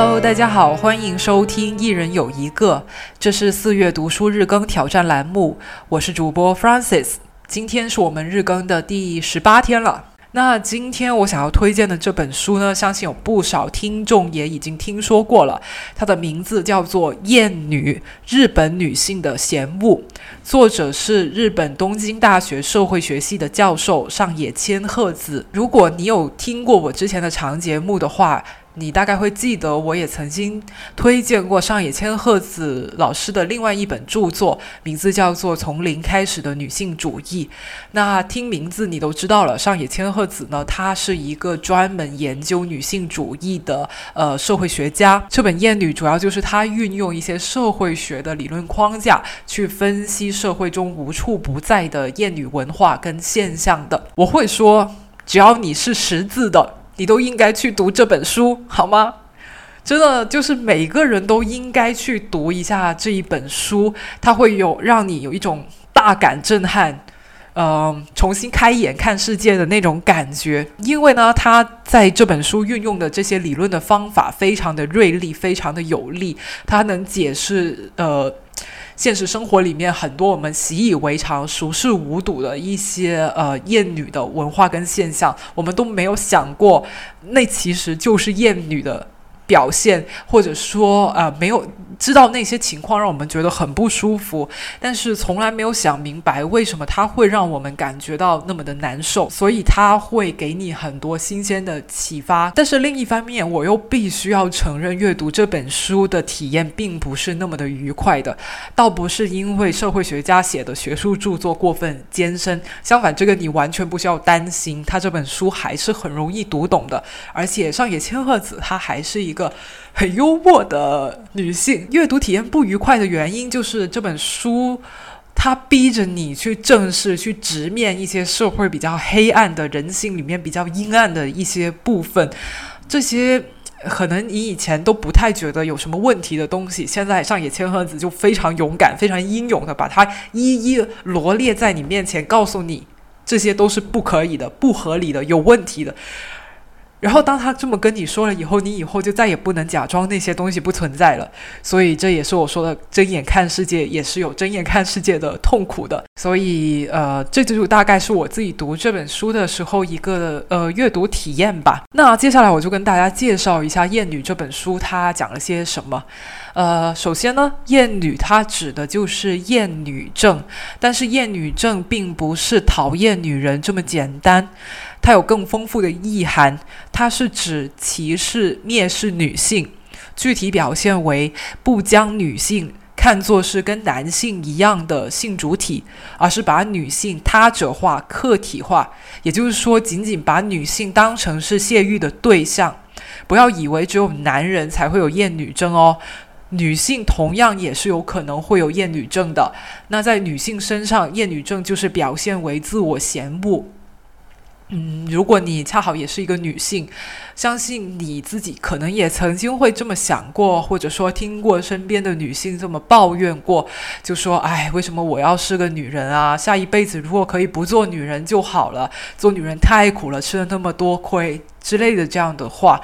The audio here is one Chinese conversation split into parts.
Hello，大家好，欢迎收听一人有一个，这是四月读书日更挑战栏目，我是主播 Francis，今天是我们日更的第十八天了。那今天我想要推荐的这本书呢，相信有不少听众也已经听说过了。它的名字叫做《厌女：日本女性的嫌恶》，作者是日本东京大学社会学系的教授上野千鹤子。如果你有听过我之前的长节目的话，你大概会记得，我也曾经推荐过上野千鹤子老师的另外一本著作，名字叫做《从零开始的女性主义》。那听名字你都知道了，上野千鹤子呢，她是一个专门研究女性主义的呃社会学家。这本《厌女》主要就是她运用一些社会学的理论框架去分析社会中无处不在的厌女文化跟现象的。我会说，只要你是识字的。你都应该去读这本书，好吗？真的就是每个人都应该去读一下这一本书，它会有让你有一种大感震撼，嗯，重新开眼看世界的那种感觉。因为呢，他在这本书运用的这些理论的方法非常的锐利，非常的有力，它能解释呃。现实生活里面很多我们习以为常、熟视无睹的一些呃厌女的文化跟现象，我们都没有想过，那其实就是厌女的表现，或者说呃没有。知道那些情况让我们觉得很不舒服，但是从来没有想明白为什么它会让我们感觉到那么的难受，所以它会给你很多新鲜的启发。但是另一方面，我又必须要承认，阅读这本书的体验并不是那么的愉快的。倒不是因为社会学家写的学术著作过分艰深，相反，这个你完全不需要担心，他这本书还是很容易读懂的。而且上野千鹤子她还是一个很幽默的女性。阅读体验不愉快的原因，就是这本书它逼着你去正视、去直面一些社会比较黑暗的人性里面比较阴暗的一些部分。这些可能你以前都不太觉得有什么问题的东西，现在上野千鹤子就非常勇敢、非常英勇的把它一一罗列在你面前，告诉你这些都是不可以的、不合理的、有问题的。然后当他这么跟你说了以后，你以后就再也不能假装那些东西不存在了。所以这也是我说的睁眼看世界，也是有睁眼看世界的痛苦的。所以呃，这就大概是我自己读这本书的时候一个呃阅读体验吧。那接下来我就跟大家介绍一下《厌女》这本书，它讲了些什么。呃，首先呢，厌女它指的就是厌女症，但是厌女症并不是讨厌女人这么简单。它有更丰富的意涵，它是指歧视、蔑视女性，具体表现为不将女性看作是跟男性一样的性主体，而是把女性他者化、客体化，也就是说，仅仅把女性当成是泄欲的对象。不要以为只有男人才会有厌女症哦，女性同样也是有可能会有厌女症的。那在女性身上，厌女症就是表现为自我嫌恶。嗯，如果你恰好也是一个女性，相信你自己可能也曾经会这么想过，或者说听过身边的女性这么抱怨过，就说：“哎，为什么我要是个女人啊？下一辈子如果可以不做女人就好了，做女人太苦了，吃了那么多亏之类的这样的话。”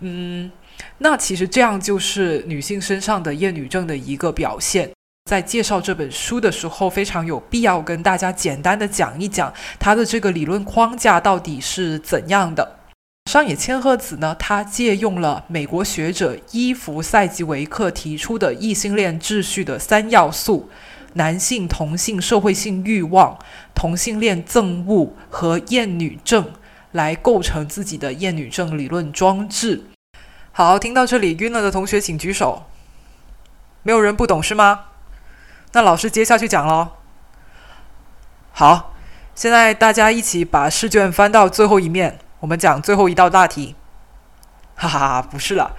嗯，那其实这样就是女性身上的厌女症的一个表现。在介绍这本书的时候，非常有必要跟大家简单的讲一讲它的这个理论框架到底是怎样的。上野千鹤子呢，他借用了美国学者伊弗塞吉维克提出的异性恋秩序的三要素：男性同性社会性欲望、同性恋憎恶和厌女症，来构成自己的厌女症理论装置。好，听到这里晕了的同学请举手。没有人不懂是吗？那老师接下去讲喽。好，现在大家一起把试卷翻到最后一面，我们讲最后一道大题。哈哈，不是了，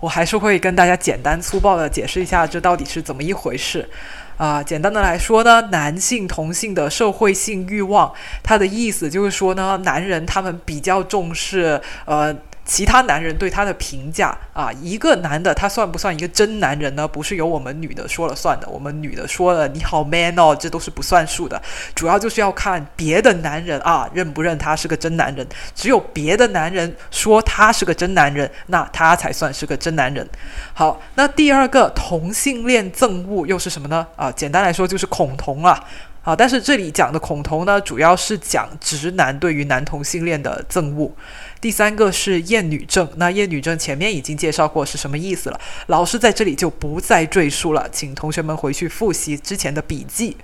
我还是会跟大家简单粗暴的解释一下这到底是怎么一回事。啊，简单的来说呢，男性同性的社会性欲望，它的意思就是说呢，男人他们比较重视呃。其他男人对他的评价啊，一个男的他算不算一个真男人呢？不是由我们女的说了算的，我们女的说了你好 man 哦，这都是不算数的。主要就是要看别的男人啊认不认他是个真男人，只有别的男人说他是个真男人，那他才算是个真男人。好，那第二个同性恋憎恶又是什么呢？啊，简单来说就是恐同啊。好，但是这里讲的恐同呢，主要是讲直男对于男同性恋的憎恶。第三个是厌女症，那厌女症前面已经介绍过是什么意思了，老师在这里就不再赘述了，请同学们回去复习之前的笔记。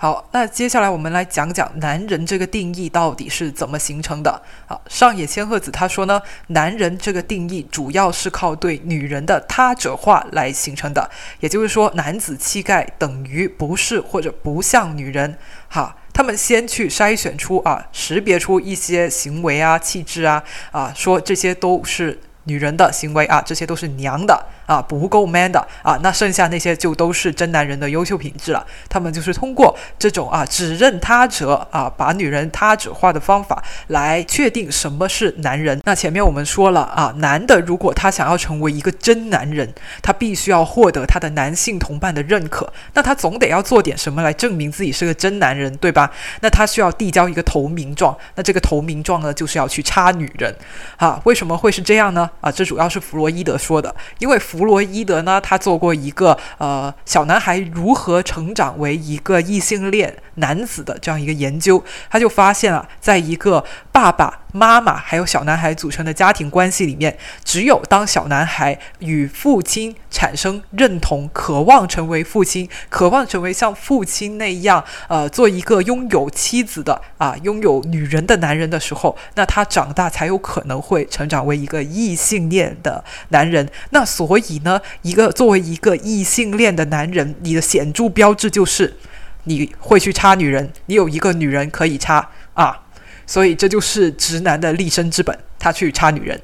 好，那接下来我们来讲讲男人这个定义到底是怎么形成的。好，上野千鹤子他说呢，男人这个定义主要是靠对女人的他者化来形成的，也就是说，男子气概等于不是或者不像女人。哈，他们先去筛选出啊，识别出一些行为啊、气质啊，啊，说这些都是女人的行为啊，这些都是娘的。啊，不够 man 的啊，那剩下那些就都是真男人的优秀品质了。他们就是通过这种啊只认他者啊，把女人他者化的方法来确定什么是男人。那前面我们说了啊，男的如果他想要成为一个真男人，他必须要获得他的男性同伴的认可。那他总得要做点什么来证明自己是个真男人，对吧？那他需要递交一个投名状。那这个投名状呢，就是要去插女人。啊，为什么会是这样呢？啊，这主要是弗洛伊德说的，因为弗。洛伊德呢，他做过一个呃小男孩如何成长为一个异性恋男子的这样一个研究，他就发现啊，在一个爸爸。妈妈还有小男孩组成的家庭关系里面，只有当小男孩与父亲产生认同，渴望成为父亲，渴望成为像父亲那样，呃，做一个拥有妻子的啊，拥有女人的男人的时候，那他长大才有可能会成长为一个异性恋的男人。那所以呢，一个作为一个异性恋的男人，你的显著标志就是你会去插女人，你有一个女人可以插啊。所以这就是直男的立身之本，他去插女人。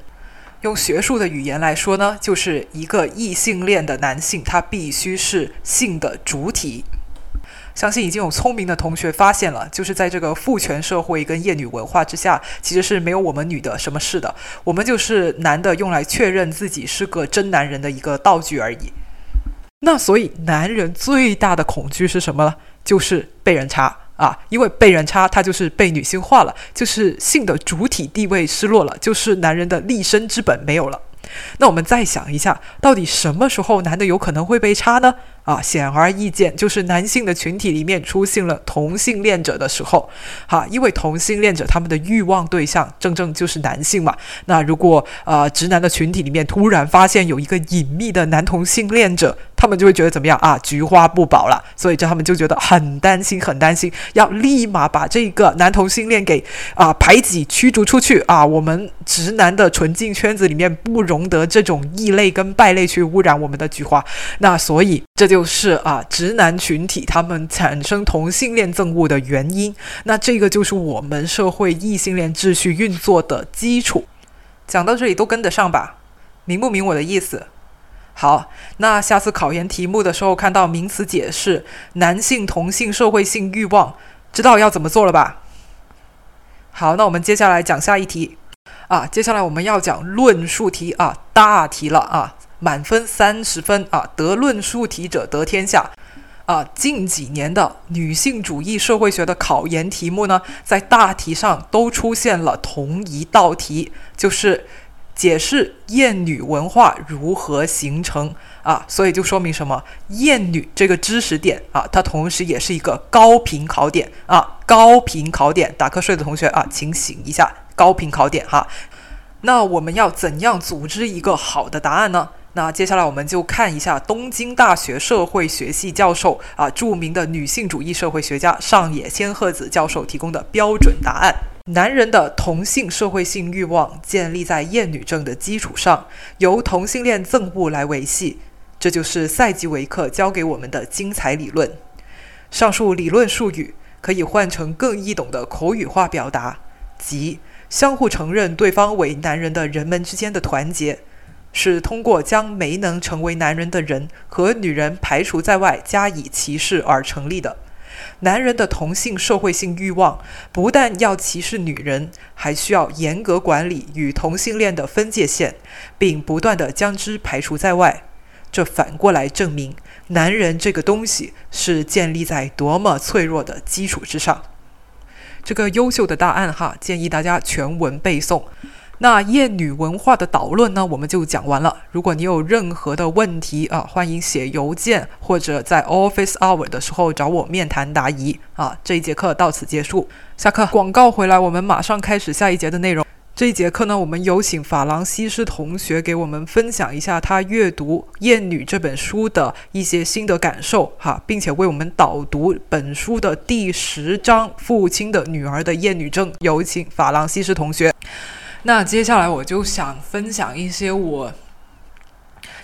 用学术的语言来说呢，就是一个异性恋的男性，他必须是性的主体。相信已经有聪明的同学发现了，就是在这个父权社会跟厌女文化之下，其实是没有我们女的什么事的。我们就是男的用来确认自己是个真男人的一个道具而已。那所以男人最大的恐惧是什么呢？就是被人插。啊，因为被人插，他就是被女性化了，就是性的主体地位失落了，就是男人的立身之本没有了。那我们再想一下，到底什么时候男的有可能会被插呢？啊，显而易见，就是男性的群体里面出现了同性恋者的时候，哈，因为同性恋者他们的欲望对象正正就是男性嘛。那如果呃直男的群体里面突然发现有一个隐秘的男同性恋者，他们就会觉得怎么样啊？菊花不保了，所以这他们就觉得很担心，很担心，要立马把这个男同性恋给啊排挤驱逐出去啊！我们直男的纯净圈子里面不容得这种异类跟败类去污染我们的菊花。那所以这就。就是啊，直男群体他们产生同性恋憎恶的原因，那这个就是我们社会异性恋秩序运作的基础。讲到这里都跟得上吧？明不明我的意思？好，那下次考研题目的时候看到名词解释“男性同性社会性欲望”，知道要怎么做了吧？好，那我们接下来讲下一题啊，接下来我们要讲论述题啊，大题了啊。满分三十分啊，得论述题者得天下啊！近几年的女性主义社会学的考研题目呢，在大题上都出现了同一道题，就是解释厌女文化如何形成啊！所以就说明什么？厌女这个知识点啊，它同时也是一个高频考点啊！高频考点，打瞌睡的同学啊，请醒一下！高频考点哈，那我们要怎样组织一个好的答案呢？那接下来我们就看一下东京大学社会学系教授啊，著名的女性主义社会学家上野千鹤子教授提供的标准答案：男人的同性社会性欲望建立在厌女症的基础上，由同性恋憎恶来维系。这就是赛吉维克教给我们的精彩理论。上述理论术语可以换成更易懂的口语化表达，即相互承认对方为男人的人们之间的团结。是通过将没能成为男人的人和女人排除在外加以歧视而成立的。男人的同性社会性欲望不但要歧视女人，还需要严格管理与同性恋的分界线，并不断地将之排除在外。这反过来证明，男人这个东西是建立在多么脆弱的基础之上。这个优秀的答案哈，建议大家全文背诵。那厌女文化的导论呢，我们就讲完了。如果你有任何的问题啊，欢迎写邮件或者在 office hour 的时候找我面谈答疑啊。这一节课到此结束，下课广告回来，我们马上开始下一节的内容。这一节课呢，我们有请法郎西斯同学给我们分享一下他阅读《厌女》这本书的一些心得感受哈，并且为我们导读本书的第十章《父亲的女儿的厌女症》。有请法郎西斯同学。那接下来我就想分享一些我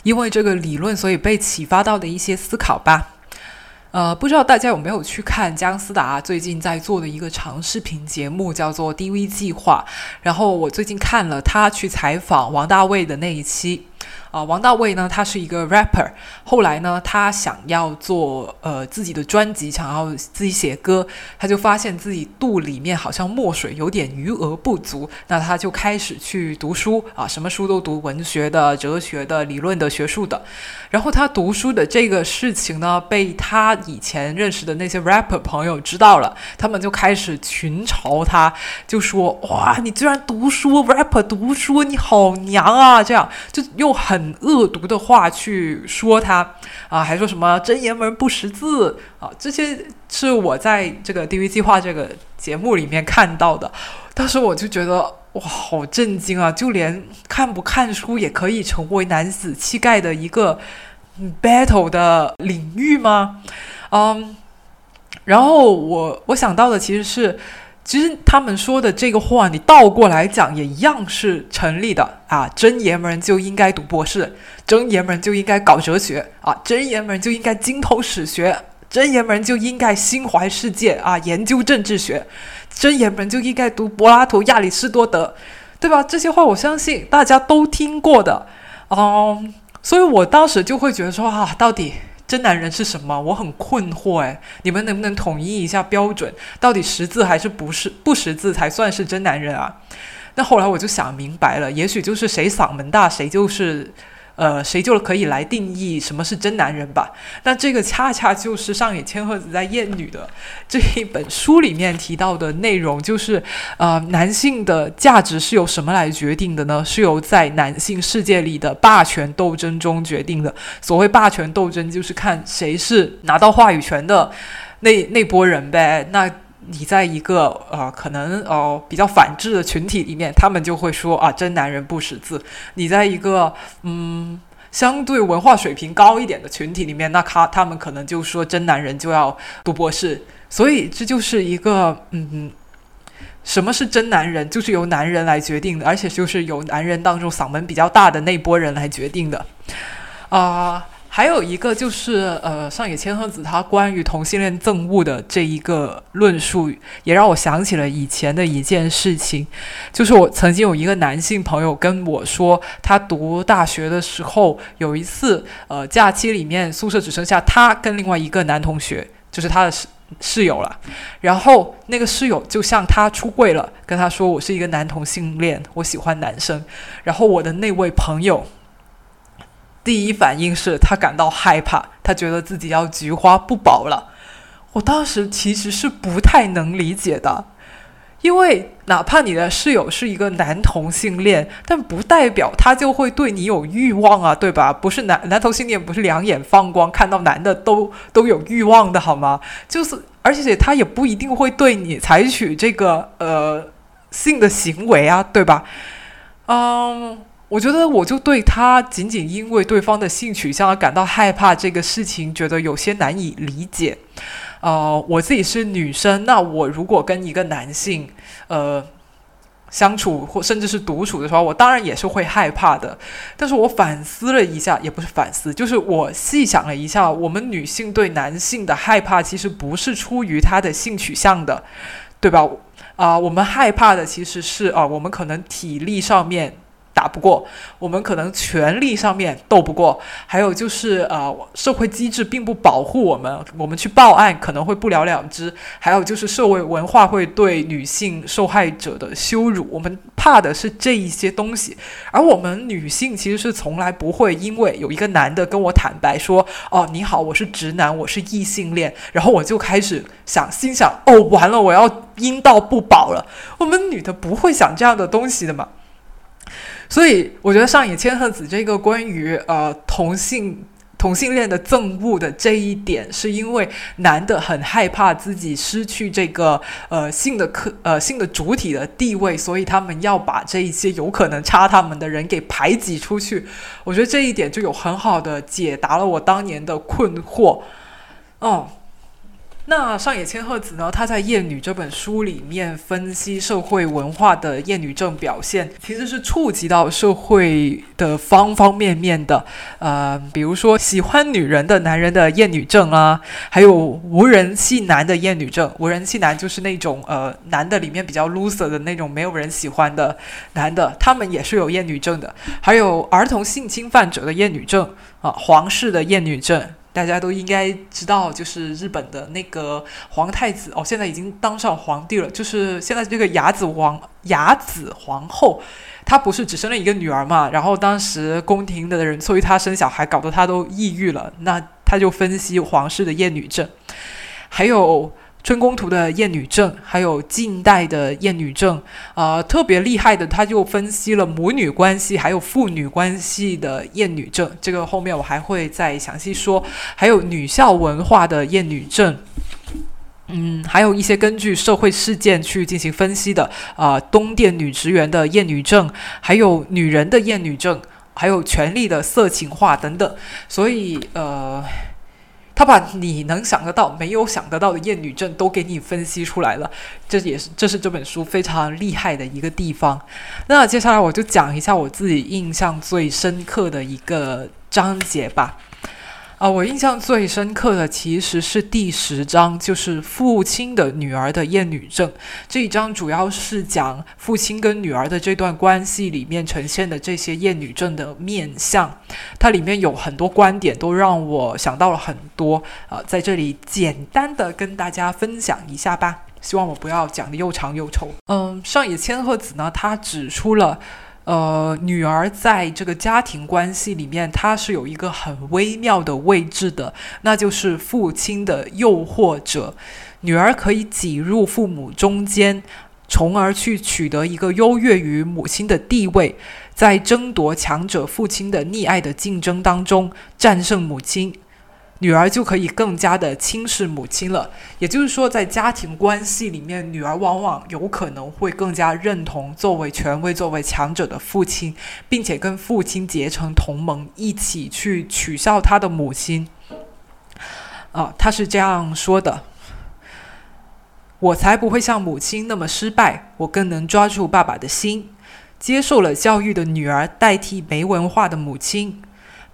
因为这个理论所以被启发到的一些思考吧。呃，不知道大家有没有去看姜思达最近在做的一个长视频节目，叫做 DV 计划。然后我最近看了他去采访王大卫的那一期。啊，王大卫呢，他是一个 rapper。后来呢，他想要做呃自己的专辑，想要自己写歌，他就发现自己肚里面好像墨水有点余额不足，那他就开始去读书啊，什么书都读，文学的、哲学的、理论的、学术的。然后他读书的这个事情呢，被他以前认识的那些 rapper 朋友知道了，他们就开始群嘲他，就说：“哇，你居然读书，rapper 读书，你好娘啊！”这样就又很恶毒的话去说他啊，还说什么真爷们不识字啊，这些是我在这个 DV 计划这个节目里面看到的。当时我就觉得。哇，好震惊啊！就连看不看书也可以成为男子气概的一个 battle 的领域吗？嗯，然后我我想到的其实是，其实他们说的这个话，你倒过来讲也一样是成立的啊！真爷们就应该读博士，真爷们就应该搞哲学啊，真爷们就应该精通史学，真爷们就应该心怀世界啊，研究政治学。真爷们就应该读柏拉图、亚里士多德，对吧？这些话我相信大家都听过的，嗯，所以我当时就会觉得说啊，到底真男人是什么？我很困惑哎，你们能不能统一一下标准？到底识字还是不是不识字才算是真男人啊？那后来我就想明白了，也许就是谁嗓门大，谁就是。呃，谁就可以来定义什么是真男人吧？那这个恰恰就是上野千鹤子在《厌女》的这一本书里面提到的内容，就是呃，男性的价值是由什么来决定的呢？是由在男性世界里的霸权斗争中决定的。所谓霸权斗争，就是看谁是拿到话语权的那那波人呗。那你在一个呃可能哦比较反智的群体里面，他们就会说啊真男人不识字。你在一个嗯相对文化水平高一点的群体里面，那他他们可能就说真男人就要读博士。所以这就是一个嗯什么是真男人，就是由男人来决定的，而且就是由男人当中嗓门比较大的那波人来决定的啊。还有一个就是，呃，上野千鹤子他关于同性恋憎恶的这一个论述，也让我想起了以前的一件事情，就是我曾经有一个男性朋友跟我说，他读大学的时候有一次，呃，假期里面宿舍只剩下他跟另外一个男同学，就是他的室室友了，然后那个室友就向他出柜了，跟他说我是一个男同性恋，我喜欢男生，然后我的那位朋友。第一反应是他感到害怕，他觉得自己要菊花不保了。我当时其实是不太能理解的，因为哪怕你的室友是一个男同性恋，但不代表他就会对你有欲望啊，对吧？不是男男同性恋不是两眼放光，看到男的都都有欲望的好吗？就是，而且他也不一定会对你采取这个呃性的行为啊，对吧？嗯。我觉得我就对他仅仅因为对方的性取向而感到害怕这个事情，觉得有些难以理解。呃，我自己是女生，那我如果跟一个男性呃相处或甚至是独处的时候，我当然也是会害怕的。但是我反思了一下，也不是反思，就是我细想了一下，我们女性对男性的害怕其实不是出于他的性取向的，对吧？啊，我们害怕的其实是啊，我们可能体力上面。打不过，我们可能权力上面斗不过，还有就是呃社会机制并不保护我们，我们去报案可能会不了了之，还有就是社会文化会对女性受害者的羞辱，我们怕的是这一些东西，而我们女性其实是从来不会因为有一个男的跟我坦白说，哦你好，我是直男，我是异性恋，然后我就开始想心想，哦完了，我要阴道不保了，我们女的不会想这样的东西的嘛。所以我觉得上野千鹤子这个关于呃同性同性恋的憎恶的这一点，是因为男的很害怕自己失去这个呃性的客呃性的主体的地位，所以他们要把这一些有可能插他们的人给排挤出去。我觉得这一点就有很好的解答了我当年的困惑。哦。那上野千鹤子呢？她在《厌女》这本书里面分析社会文化的厌女症表现，其实是触及到社会的方方面面的。呃，比如说喜欢女人的男人的厌女症啊，还有无人气男的厌女症。无人气男就是那种呃男的里面比较 loser 的那种，没有人喜欢的男的，他们也是有厌女症的。还有儿童性侵犯者的厌女症啊，皇室的厌女症。大家都应该知道，就是日本的那个皇太子哦，现在已经当上皇帝了。就是现在这个雅子王雅子皇后，她不是只生了一个女儿嘛？然后当时宫廷的人催她生小孩，搞得她都抑郁了。那她就分析皇室的厌女症，还有。春宫图的厌女症，还有近代的厌女症，呃，特别厉害的，他就分析了母女关系还有父女关系的厌女症，这个后面我还会再详细说。还有女校文化的厌女症，嗯，还有一些根据社会事件去进行分析的，啊，东电女职员的厌女症，还有女人的厌女症，还有权力的色情化等等，所以，呃。他把你能想得到、没有想得到的厌女症都给你分析出来了，这也是这是这本书非常厉害的一个地方。那接下来我就讲一下我自己印象最深刻的一个章节吧。啊，我印象最深刻的其实是第十章，就是父亲的女儿的厌女症这一章，主要是讲父亲跟女儿的这段关系里面呈现的这些厌女症的面相。它里面有很多观点，都让我想到了很多。啊，在这里简单的跟大家分享一下吧，希望我不要讲的又长又丑。嗯，上野千鹤子呢，他指出了。呃，女儿在这个家庭关系里面，她是有一个很微妙的位置的，那就是父亲的诱惑者。女儿可以挤入父母中间，从而去取得一个优越于母亲的地位，在争夺强者父亲的溺爱的竞争当中战胜母亲。女儿就可以更加的轻视母亲了，也就是说，在家庭关系里面，女儿往往有可能会更加认同作为权威、作为强者的父亲，并且跟父亲结成同盟，一起去取笑他的母亲。啊，他是这样说的：“我才不会像母亲那么失败，我更能抓住爸爸的心。接受了教育的女儿代替没文化的母亲。”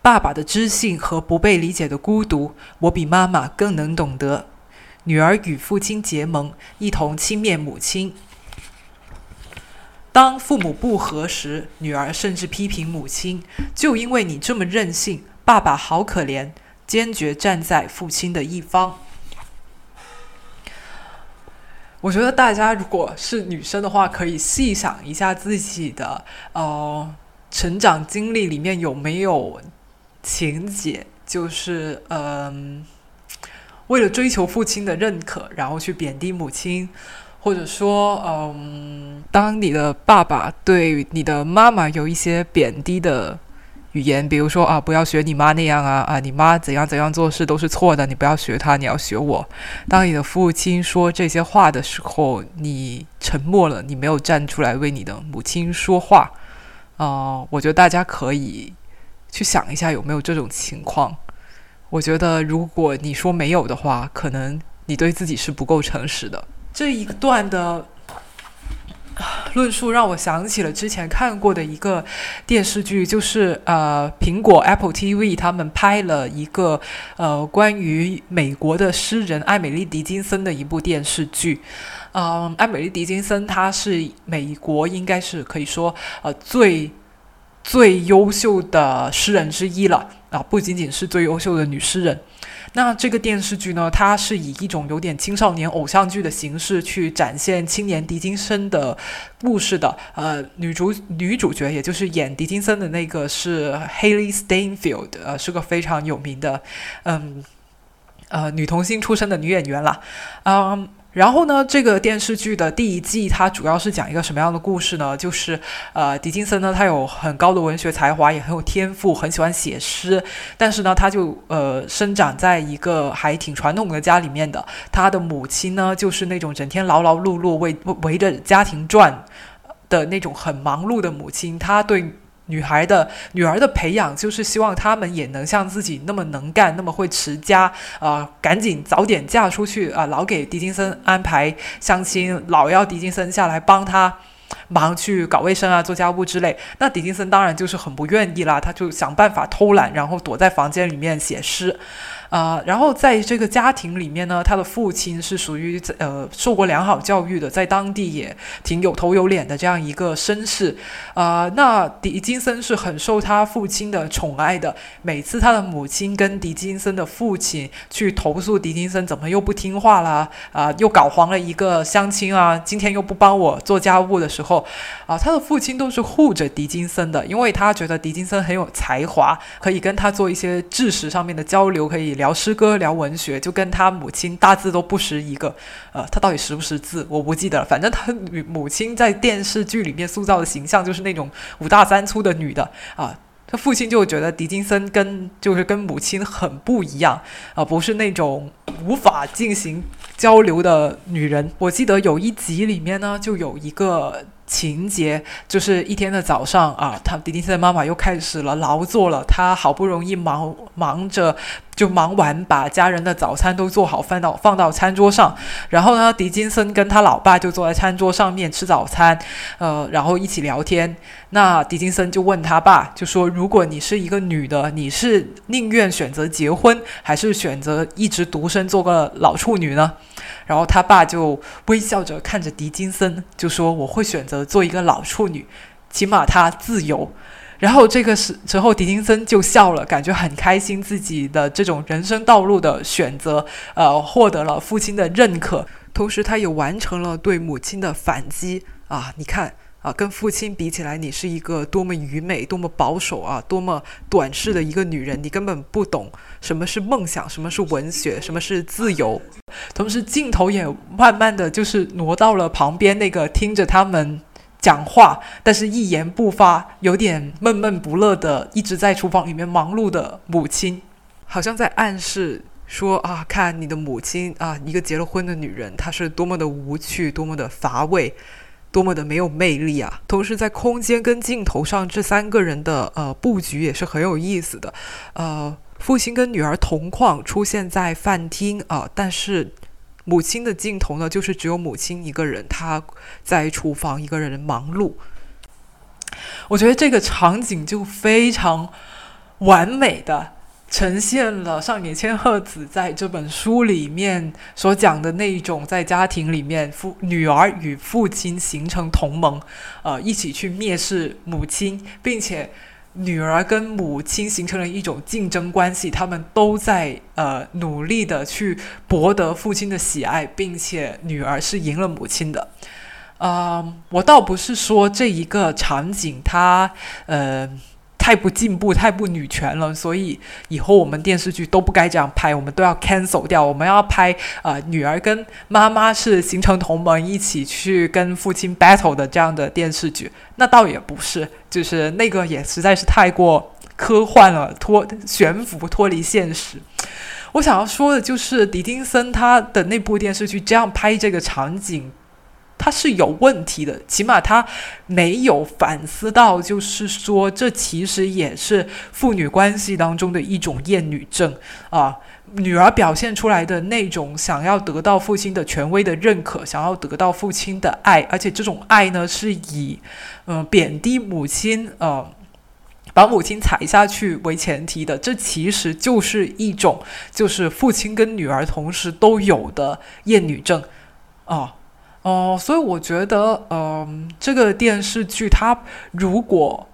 爸爸的知性和不被理解的孤独，我比妈妈更能懂得。女儿与父亲结盟，一同轻蔑母亲。当父母不和时，女儿甚至批评母亲：“就因为你这么任性，爸爸好可怜。”坚决站在父亲的一方。我觉得大家如果是女生的话，可以细想一下自己的呃成长经历里面有没有。情节就是，嗯，为了追求父亲的认可，然后去贬低母亲，或者说，嗯，当你的爸爸对你的妈妈有一些贬低的语言，比如说啊，不要学你妈那样啊，啊，你妈怎样怎样做事都是错的，你不要学她，你要学我。当你的父亲说这些话的时候，你沉默了，你没有站出来为你的母亲说话，啊，我觉得大家可以。去想一下有没有这种情况？我觉得如果你说没有的话，可能你对自己是不够诚实的。这一段的论述让我想起了之前看过的一个电视剧，就是呃，苹果 Apple TV 他们拍了一个呃关于美国的诗人艾美丽·狄金森的一部电视剧。嗯，艾美丽·狄金森她是美国应该是可以说呃最。最优秀的诗人之一了啊，不仅仅是最优秀的女诗人。那这个电视剧呢，它是以一种有点青少年偶像剧的形式去展现青年狄金森的故事的。呃，女主女主角也就是演狄金森的那个是 Haley Steinfeld，呃，是个非常有名的，嗯，呃，女童星出身的女演员了，嗯。然后呢，这个电视剧的第一季，它主要是讲一个什么样的故事呢？就是，呃，狄金森呢，他有很高的文学才华，也很有天赋，很喜欢写诗。但是呢，他就呃，生长在一个还挺传统的家里面的。他的母亲呢，就是那种整天劳劳碌碌为围着家庭转的那种很忙碌的母亲。他对。女孩的女儿的培养，就是希望她们也能像自己那么能干，那么会持家，啊，赶紧早点嫁出去啊！老给狄金森安排相亲，老要狄金森下来帮她忙去搞卫生啊、做家务之类。那狄金森当然就是很不愿意啦，他就想办法偷懒，然后躲在房间里面写诗。啊，然后在这个家庭里面呢，他的父亲是属于呃受过良好教育的，在当地也挺有头有脸的这样一个绅士。啊，那狄金森是很受他父亲的宠爱的。每次他的母亲跟狄金森的父亲去投诉狄金森怎么又不听话啦，啊，又搞黄了一个相亲啊，今天又不帮我做家务的时候，啊，他的父亲都是护着狄金森的，因为他觉得狄金森很有才华，可以跟他做一些知识上面的交流，可以。聊诗歌，聊文学，就跟他母亲大字都不识一个。呃，他到底识不识字，我不记得了。反正他母亲在电视剧里面塑造的形象就是那种五大三粗的女的啊。他父亲就觉得狄金森跟就是跟母亲很不一样啊，不是那种无法进行交流的女人。我记得有一集里面呢，就有一个。情节就是一天的早上啊，他迪金森的妈妈又开始了劳作了。他好不容易忙忙着，就忙完把家人的早餐都做好，放到放到餐桌上。然后呢，狄金森跟他老爸就坐在餐桌上面吃早餐，呃，然后一起聊天。那狄金森就问他爸，就说：“如果你是一个女的，你是宁愿选择结婚，还是选择一直独身做个老处女呢？”然后他爸就微笑着看着狄金森，就说：“我会选择做一个老处女，起码她自由。”然后这个时之后，狄金森就笑了，感觉很开心，自己的这种人生道路的选择，呃，获得了父亲的认可，同时他也完成了对母亲的反击啊！你看。啊，跟父亲比起来，你是一个多么愚昧、多么保守啊，多么短视的一个女人！你根本不懂什么是梦想，什么是文学，什么是自由。同时，镜头也慢慢的就是挪到了旁边那个听着他们讲话，但是一言不发、有点闷闷不乐的，一直在厨房里面忙碌的母亲，好像在暗示说啊，看你的母亲啊，一个结了婚的女人，她是多么的无趣，多么的乏味。多么的没有魅力啊！同时，在空间跟镜头上，这三个人的呃布局也是很有意思的。呃，父亲跟女儿同框出现在饭厅啊，但是母亲的镜头呢，就是只有母亲一个人，她在厨房一个人忙碌。我觉得这个场景就非常完美的。呈现了上野千鹤子在这本书里面所讲的那一种，在家庭里面父女儿与父亲形成同盟，呃，一起去蔑视母亲，并且女儿跟母亲形成了一种竞争关系，他们都在呃努力的去博得父亲的喜爱，并且女儿是赢了母亲的。呃，我倒不是说这一个场景它呃。太不进步，太不女权了，所以以后我们电视剧都不该这样拍，我们都要 cancel 掉。我们要拍呃，女儿跟妈妈是形成同盟，一起去跟父亲 battle 的这样的电视剧，那倒也不是，就是那个也实在是太过科幻了，脱悬浮，脱离现实。我想要说的就是，狄金森他的那部电视剧这样拍这个场景。他是有问题的，起码他没有反思到，就是说，这其实也是父女关系当中的一种厌女症啊。女儿表现出来的那种想要得到父亲的权威的认可，想要得到父亲的爱，而且这种爱呢，是以嗯贬低母亲，呃，把母亲踩下去为前提的。这其实就是一种，就是父亲跟女儿同时都有的厌女症啊。哦，所以我觉得，嗯，这个电视剧它如果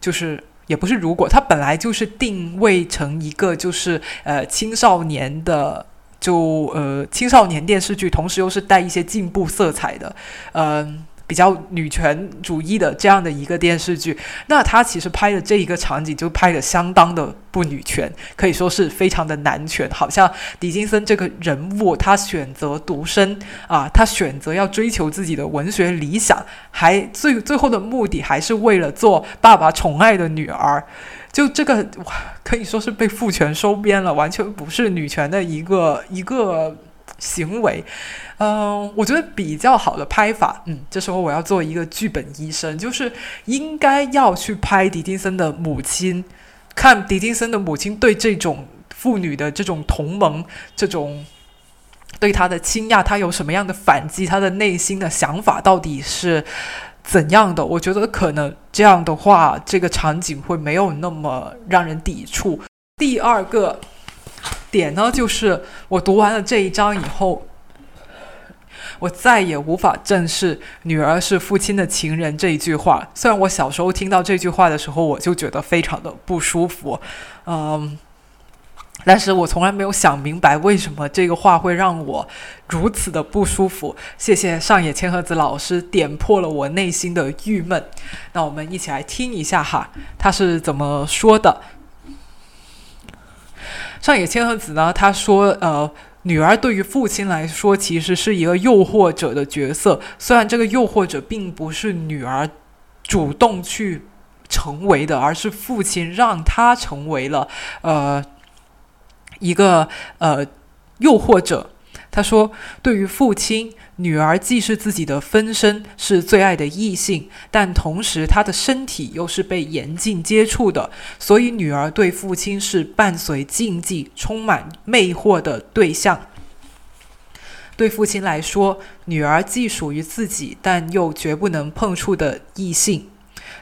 就是也不是如果，它本来就是定位成一个就是呃青少年的。就呃青少年电视剧，同时又是带一些进步色彩的，嗯，比较女权主义的这样的一个电视剧。那他其实拍的这一个场景就拍的相当的不女权，可以说是非常的男权。好像狄金森这个人物，他选择独身啊，他选择要追求自己的文学理想，还最最后的目的还是为了做爸爸宠爱的女儿。就这个，可以说是被父权收编了，完全不是女权的一个一个行为。嗯，我觉得比较好的拍法，嗯，这时候我要做一个剧本医生，就是应该要去拍狄金森的母亲，看狄金森的母亲对这种妇女的这种同盟，这种对他的倾轧，他有什么样的反击，他的内心的想法到底是。怎样的？我觉得可能这样的话，这个场景会没有那么让人抵触。第二个点呢，就是我读完了这一章以后，我再也无法正视“女儿是父亲的情人”这一句话。虽然我小时候听到这句话的时候，我就觉得非常的不舒服，嗯。但是我从来没有想明白为什么这个话会让我如此的不舒服。谢谢上野千鹤子老师点破了我内心的郁闷。那我们一起来听一下哈，他是怎么说的？上野千鹤子呢？他说：“呃，女儿对于父亲来说，其实是一个诱惑者的角色。虽然这个诱惑者并不是女儿主动去成为的，而是父亲让她成为了。呃。”一个呃诱惑者，他说：“对于父亲，女儿既是自己的分身，是最爱的异性，但同时她的身体又是被严禁接触的，所以女儿对父亲是伴随禁忌、充满魅惑的对象。对父亲来说，女儿既属于自己，但又绝不能碰触的异性。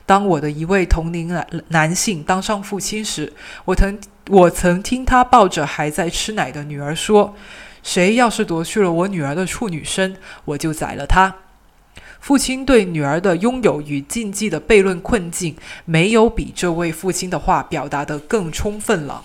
当我的一位同龄男男性当上父亲时，我曾。”我曾听他抱着还在吃奶的女儿说：“谁要是夺去了我女儿的处女身，我就宰了他。”父亲对女儿的拥有与禁忌的悖论困境，没有比这位父亲的话表达的更充分了。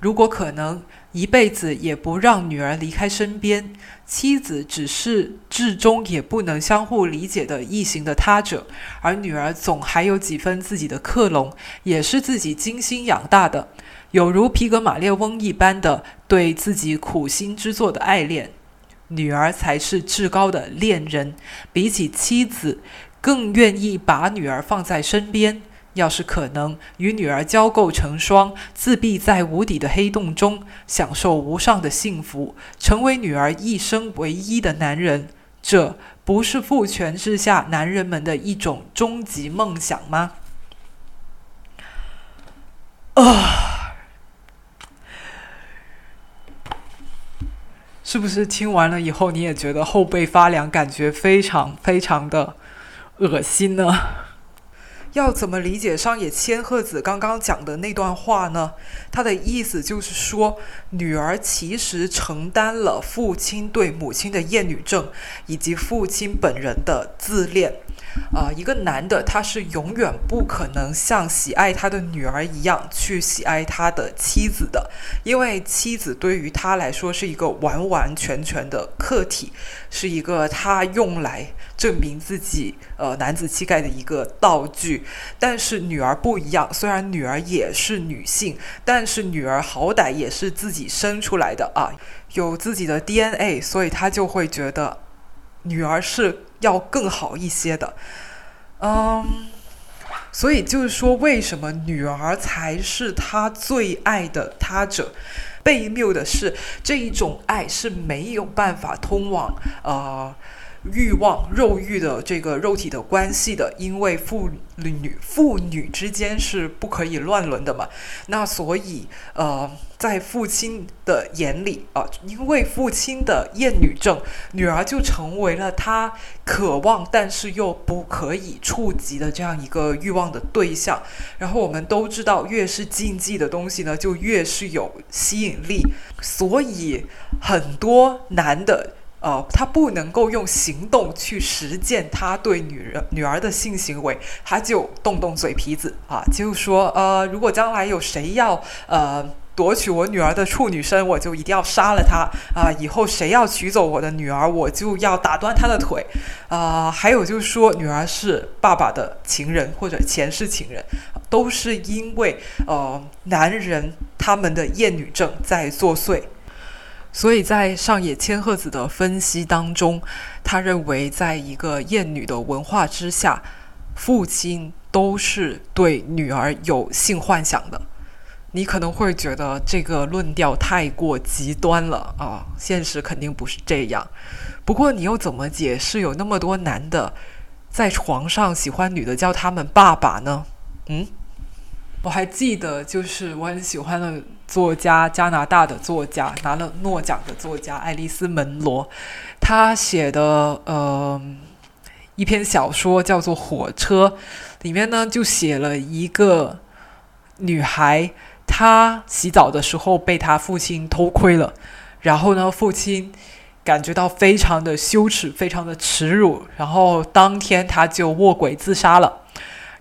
如果可能。一辈子也不让女儿离开身边，妻子只是至终也不能相互理解的异形的他者，而女儿总还有几分自己的克隆，也是自己精心养大的，有如皮格马列翁一般的对自己苦心之作的爱恋。女儿才是至高的恋人，比起妻子，更愿意把女儿放在身边。要是可能，与女儿交媾成双，自闭在无底的黑洞中，享受无上的幸福，成为女儿一生唯一的男人，这不是父权之下男人们的一种终极梦想吗？啊！是不是听完了以后，你也觉得后背发凉，感觉非常非常的恶心呢？要怎么理解上野千鹤子刚刚讲的那段话呢？他的意思就是说，女儿其实承担了父亲对母亲的厌女症，以及父亲本人的自恋。啊，一个男的他是永远不可能像喜爱他的女儿一样去喜爱他的妻子的，因为妻子对于他来说是一个完完全全的客体，是一个他用来证明自己呃男子气概的一个道具。但是女儿不一样，虽然女儿也是女性，但是女儿好歹也是自己生出来的啊，有自己的 DNA，所以他就会觉得女儿是。要更好一些的，嗯，所以就是说，为什么女儿才是他最爱的他者？被谬的是，这一种爱是没有办法通往呃。欲望、肉欲的这个肉体的关系的，因为父女父女之间是不可以乱伦的嘛。那所以，呃，在父亲的眼里啊，因为父亲的厌女症，女儿就成为了他渴望但是又不可以触及的这样一个欲望的对象。然后我们都知道，越是禁忌的东西呢，就越是有吸引力。所以很多男的。呃，他不能够用行动去实践他对女人女儿的性行为，他就动动嘴皮子啊，就说呃，如果将来有谁要呃夺取我女儿的处女身，我就一定要杀了他啊！以后谁要娶走我的女儿，我就要打断他的腿啊！还有就是说，女儿是爸爸的情人或者前世情人，都是因为呃男人他们的厌女症在作祟。所以在上野千鹤子的分析当中，他认为，在一个厌女的文化之下，父亲都是对女儿有性幻想的。你可能会觉得这个论调太过极端了啊，现实肯定不是这样。不过你又怎么解释有那么多男的在床上喜欢女的叫他们爸爸呢？嗯？我还记得，就是我很喜欢的作家，加拿大的作家，拿了诺奖的作家爱丽丝·门罗，他写的呃一篇小说叫做《火车》，里面呢就写了一个女孩，她洗澡的时候被她父亲偷窥了，然后呢，父亲感觉到非常的羞耻，非常的耻辱，然后当天他就卧轨自杀了。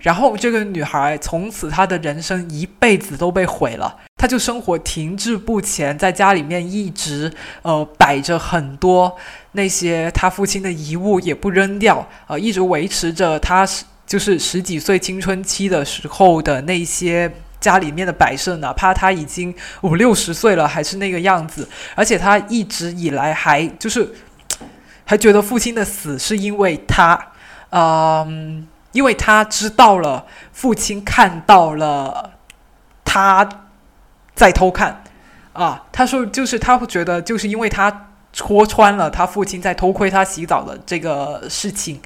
然后这个女孩从此她的人生一辈子都被毁了，她就生活停滞不前，在家里面一直呃摆着很多那些她父亲的遗物也不扔掉，呃一直维持着她就是十几岁青春期的时候的那些家里面的摆设，哪怕她已经五六十岁了还是那个样子，而且她一直以来还就是还觉得父亲的死是因为他，嗯。因为他知道了，父亲看到了他在偷看，啊，他说就是他会觉得就是因为他戳穿了他父亲在偷窥他洗澡的这个事情，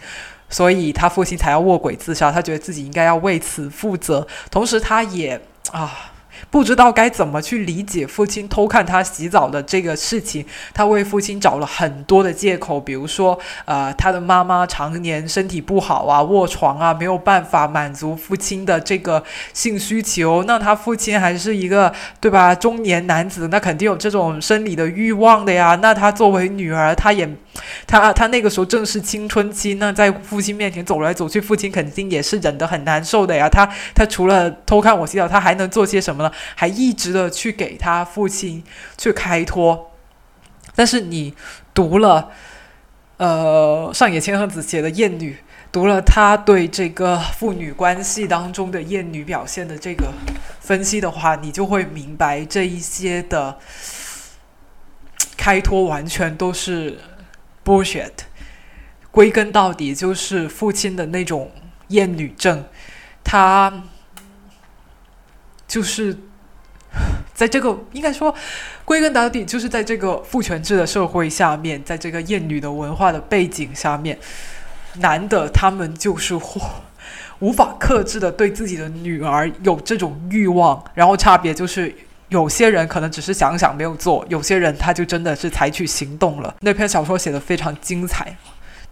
所以他父亲才要卧轨自杀。他觉得自己应该要为此负责，同时他也啊。不知道该怎么去理解父亲偷看他洗澡的这个事情，他为父亲找了很多的借口，比如说，呃，他的妈妈常年身体不好啊，卧床啊，没有办法满足父亲的这个性需求。那他父亲还是一个对吧，中年男子，那肯定有这种生理的欲望的呀。那他作为女儿，他也。他他那个时候正是青春期，那在父亲面前走来走去，父亲肯定也是忍得很难受的呀。他他除了偷看我洗澡，他还能做些什么还一直的去给他父亲去开脱。但是你读了，呃，上野千鹤子写的《艳女》，读了他对这个父女关系当中的艳女表现的这个分析的话，你就会明白这一些的开脱完全都是。bullshit，归根到底就是父亲的那种厌女症，他就是在这个应该说，归根到底就是在这个父权制的社会下面，在这个厌女的文化的背景下面，男的他们就是无法克制的对自己的女儿有这种欲望，然后差别就是。有些人可能只是想想没有做，有些人他就真的是采取行动了。那篇小说写的非常精彩，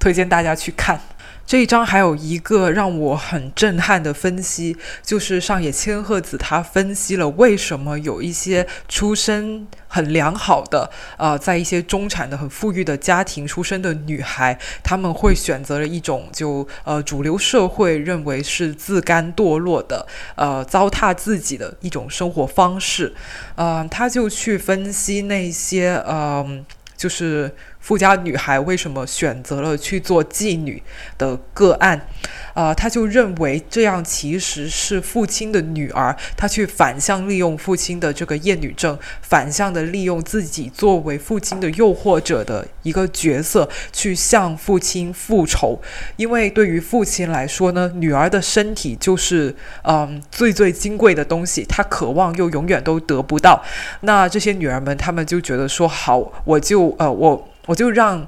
推荐大家去看。这一章还有一个让我很震撼的分析，就是上野千鹤子他分析了为什么有一些出身很良好的，呃，在一些中产的很富裕的家庭出身的女孩，他们会选择了一种就呃主流社会认为是自甘堕落的，呃糟蹋自己的一种生活方式，呃，他就去分析那些嗯。就是富家女孩为什么选择了去做妓女的个案，啊，他就认为这样其实是父亲的女儿，她去反向利用父亲的这个厌女症，反向的利用自己作为父亲的诱惑者的一个角色，去向父亲复仇。因为对于父亲来说呢，女儿的身体就是嗯最最金贵的东西，他渴望又永远都得不到。那这些女儿们，她们就觉得说好，我就。呃，我我就让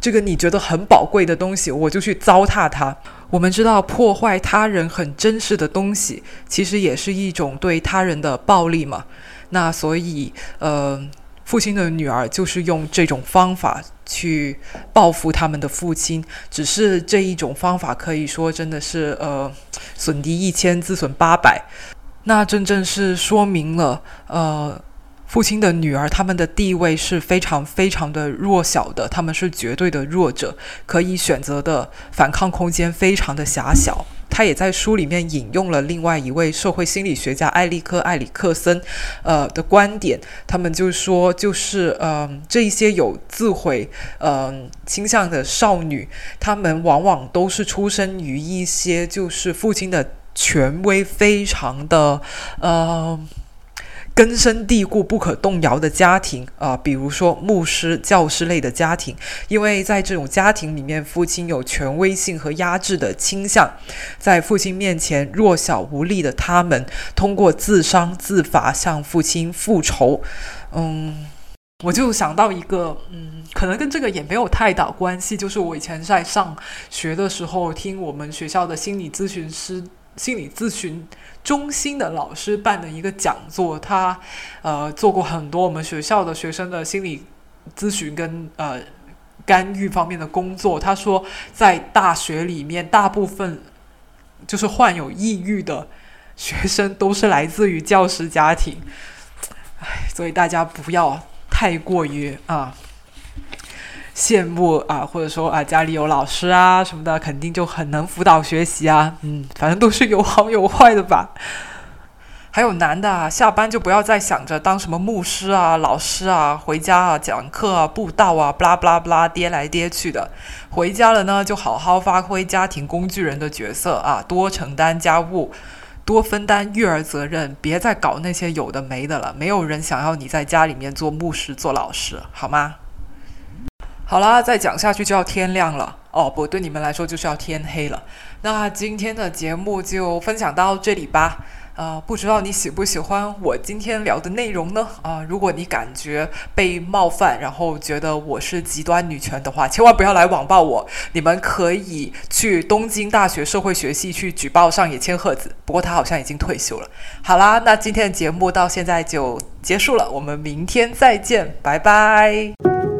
这个你觉得很宝贵的东西，我就去糟蹋它。我们知道，破坏他人很珍视的东西，其实也是一种对他人的暴力嘛。那所以，呃，父亲的女儿就是用这种方法去报复他们的父亲。只是这一种方法，可以说真的是呃，损敌一千，自损八百。那真正是说明了，呃。父亲的女儿，他们的地位是非常非常的弱小的，他们是绝对的弱者，可以选择的反抗空间非常的狭小。他也在书里面引用了另外一位社会心理学家艾利克·埃里克森，呃的观点。他们就说，就是呃，这一些有自毁呃倾向的少女，她们往往都是出生于一些就是父亲的权威非常的呃。根深蒂固、不可动摇的家庭啊，比如说牧师、教师类的家庭，因为在这种家庭里面，父亲有权威性和压制的倾向，在父亲面前弱小无力的他们，通过自伤自罚向父亲复仇。嗯，我就想到一个，嗯，可能跟这个也没有太大关系，就是我以前在上学的时候，听我们学校的心理咨询师。心理咨询中心的老师办的一个讲座，他呃做过很多我们学校的学生的心理咨询跟呃干预方面的工作。他说，在大学里面，大部分就是患有抑郁的学生都是来自于教师家庭。唉，所以大家不要太过于啊。羡慕啊，或者说啊，家里有老师啊什么的，肯定就很能辅导学习啊。嗯，反正都是有好有坏的吧。还有男的啊，下班就不要再想着当什么牧师啊、老师啊，回家啊讲课啊、布道啊，不拉不拉不拉，跌来跌去的。回家了呢，就好好发挥家庭工具人的角色啊，多承担家务，多分担育儿责任，别再搞那些有的没的了。没有人想要你在家里面做牧师、做老师，好吗？好啦，再讲下去就要天亮了哦，不对，你们来说就是要天黑了。那今天的节目就分享到这里吧。呃，不知道你喜不喜欢我今天聊的内容呢？啊，如果你感觉被冒犯，然后觉得我是极端女权的话，千万不要来网暴我。你们可以去东京大学社会学系去举报上野千鹤子，不过他好像已经退休了。好啦，那今天的节目到现在就结束了，我们明天再见，拜拜。